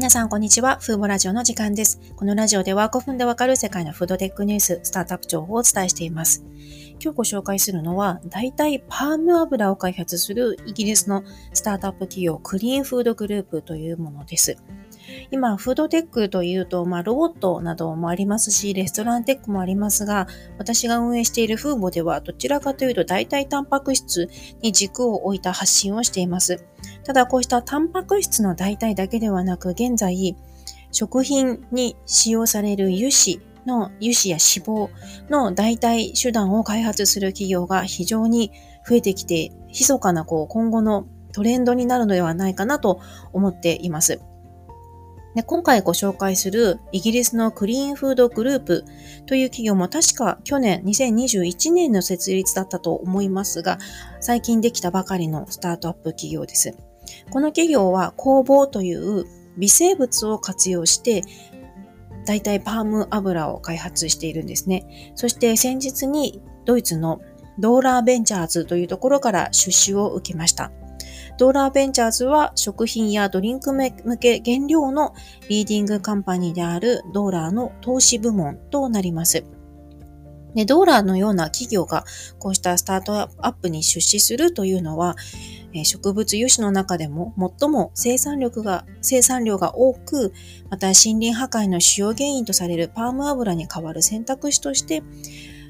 皆さん、こんにちは。フーボラジオの時間です。このラジオでは5分でわかる世界のフードテックニュース、スタートアップ情報をお伝えしています。今日ご紹介するのは、代替パーム油を開発するイギリスのスタートアップ企業、クリーンフードグループというものです。今、フードテックというと、まあ、ロボットなどもありますし、レストランテックもありますが、私が運営しているフーボでは、どちらかというと、代替タンパク質に軸を置いた発信をしています。ただ、こうしたタンパク質の代替だけではなく、現在、食品に使用される油脂の油脂や脂肪の代替手段を開発する企業が非常に増えてきて、密かなこう今後のトレンドになるのではないかなと思っています。で今回ご紹介するイギリスのクリーンフードグループという企業も確か去年2021年の設立だったと思いますが、最近できたばかりのスタートアップ企業です。この企業は工房という微生物を活用して大体パーム油を開発しているんですね。そして先日にドイツのドーラーベンチャーズというところから出資を受けました。ドーラーベンチャーズは食品やドリンク向け原料のリーディングカンパニーであるドーラーの投資部門となります。で、ドーラーのような企業がこうしたスタートアップに出資するというのは、植物油脂の中でも最も生産力が、生産量が多く、また森林破壊の主要原因とされるパーム油に代わる選択肢として、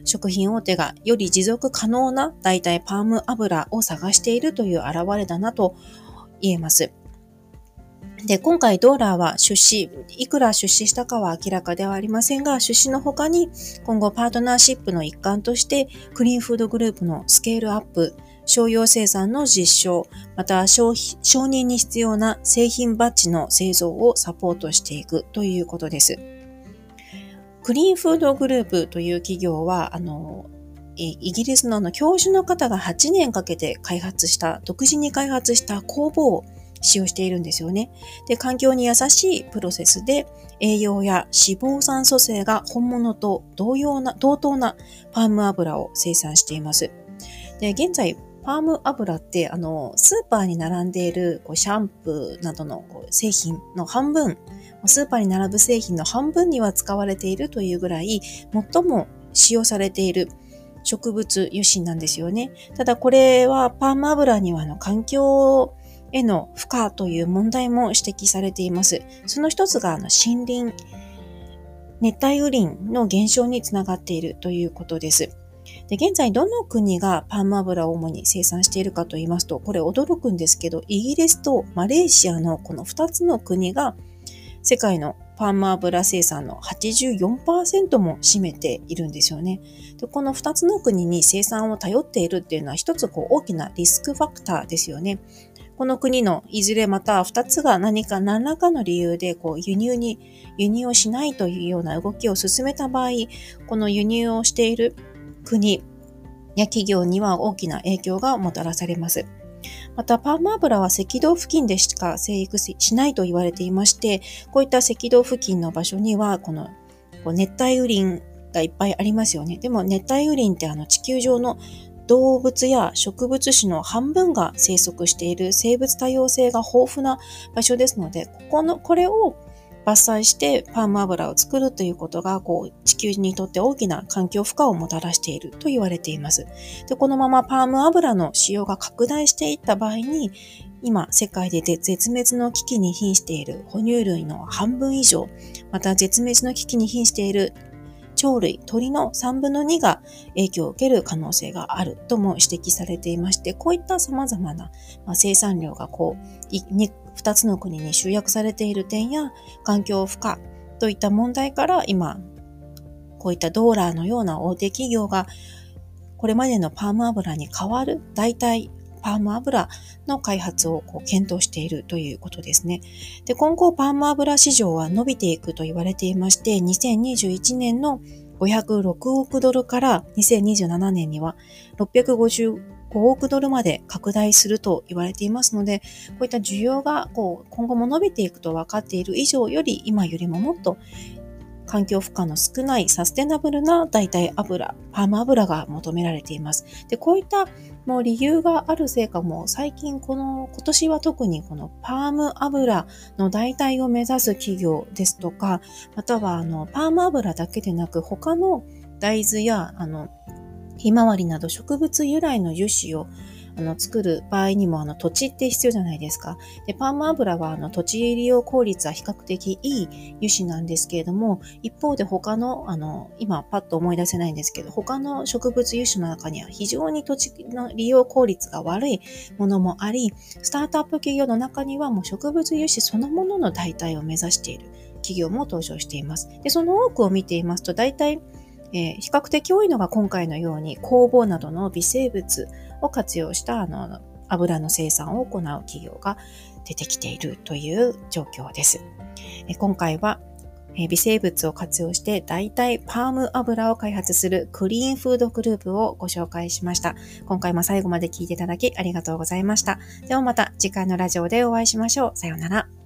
食品大手がより持続可能な代替パーム油を探しているという現れだなと言えます。で、今回ドーラーは出資、いくら出資したかは明らかではありませんが、出資の他に今後パートナーシップの一環としてクリーンフードグループのスケールアップ、商用生産の実証、また承認に必要な製品バッジの製造をサポートしていくということです。クリーンフードグループという企業は、あの、イギリスの教授の方が8年かけて開発した、独自に開発した工房を使用しているんですよね。で、環境に優しいプロセスで栄養や脂肪酸組成が本物と同様な、同等なパーム油を生産しています。で、現在、パーム油って、あの、スーパーに並んでいるこうシャンプーなどのこう製品の半分、スーパーに並ぶ製品の半分には使われているというぐらい、最も使用されている植物油脂なんですよね。ただこれはパーム油にはあの環境への負荷という問題も指摘されています。その一つがあの森林、熱帯雨林の減少につながっているということです。で現在どの国がパーム油を主に生産しているかと言いますと、これ驚くんですけど、イギリスとマレーシアのこの2つの国が世界のパーム油生産の84%も占めているんですよね。でこの2つの国に生産を頼っているっていうのは一つこう大きなリスクファクターですよね。この国のいずれまた2つが何か何らかの理由でこう輸入に、輸入をしないというような動きを進めた場合、この輸入をしている国や企業には大きな影響がもたらされます。また、パーム油は赤道付近でしか生育しないと言われていまして、こういった赤道付近の場所には、この熱帯雨林がいっぱいありますよね。でも熱帯雨林ってあの地球上の動物や植物種の半分が生息している生物多様性が豊富な場所ですので、ここの、これを伐採してパーム油を作るということが、こう、地球にとって大きな環境負荷をもたらしていると言われています。で、このままパーム油の使用が拡大していった場合に、今、世界で絶滅の危機に瀕している哺乳類の半分以上、また絶滅の危機に瀕している鳥類、鳥の3分の2が影響を受ける可能性があるとも指摘されていまして、こういった様々な、ま生産量がこう、2つの国に集約されている点や環境負荷といった問題から今、こういったドーラーのような大手企業がこれまでのパーム油に代わる代替パーム油の開発をこう検討しているということですね。で、今後パーム油市場は伸びていくと言われていまして、2021年の506億ドルから2027年には655億ドルまで拡大すると言われていますので、こういった需要がこう今後も伸びていくと分かっている以上より今よりももっと環境負荷の少ないサステナブルな代替油、パーム油が求められています。で、こういったもう理由があるせいかも最近この今年は特にこのパーム油の代替を目指す企業ですとか、またはあのパーム油だけでなく他の大豆やあのひまわりなど植物由来の油脂をあの作る場合にもあの土地って必要じゃないですか。で、パーム油はあの土地利用効率は比較的いい油脂なんですけれども、一方で他の、あの、今パッと思い出せないんですけど、他の植物油脂の中には非常に土地の利用効率が悪いものもあり、スタートアップ企業の中にはもう植物油脂そのものの代替を目指している企業も登場しています。で、その多くを見ていますと、大体えー、比較的多いのが今回のように酵母などの微生物を活用したあの油の生産を行う企業が出てきているという状況です。今回は微生物を活用して代替パーム油を開発するクリーンフードグループをご紹介しました。今回も最後まで聞いていただきありがとうございました。ではまた次回のラジオでお会いしましょう。さようなら。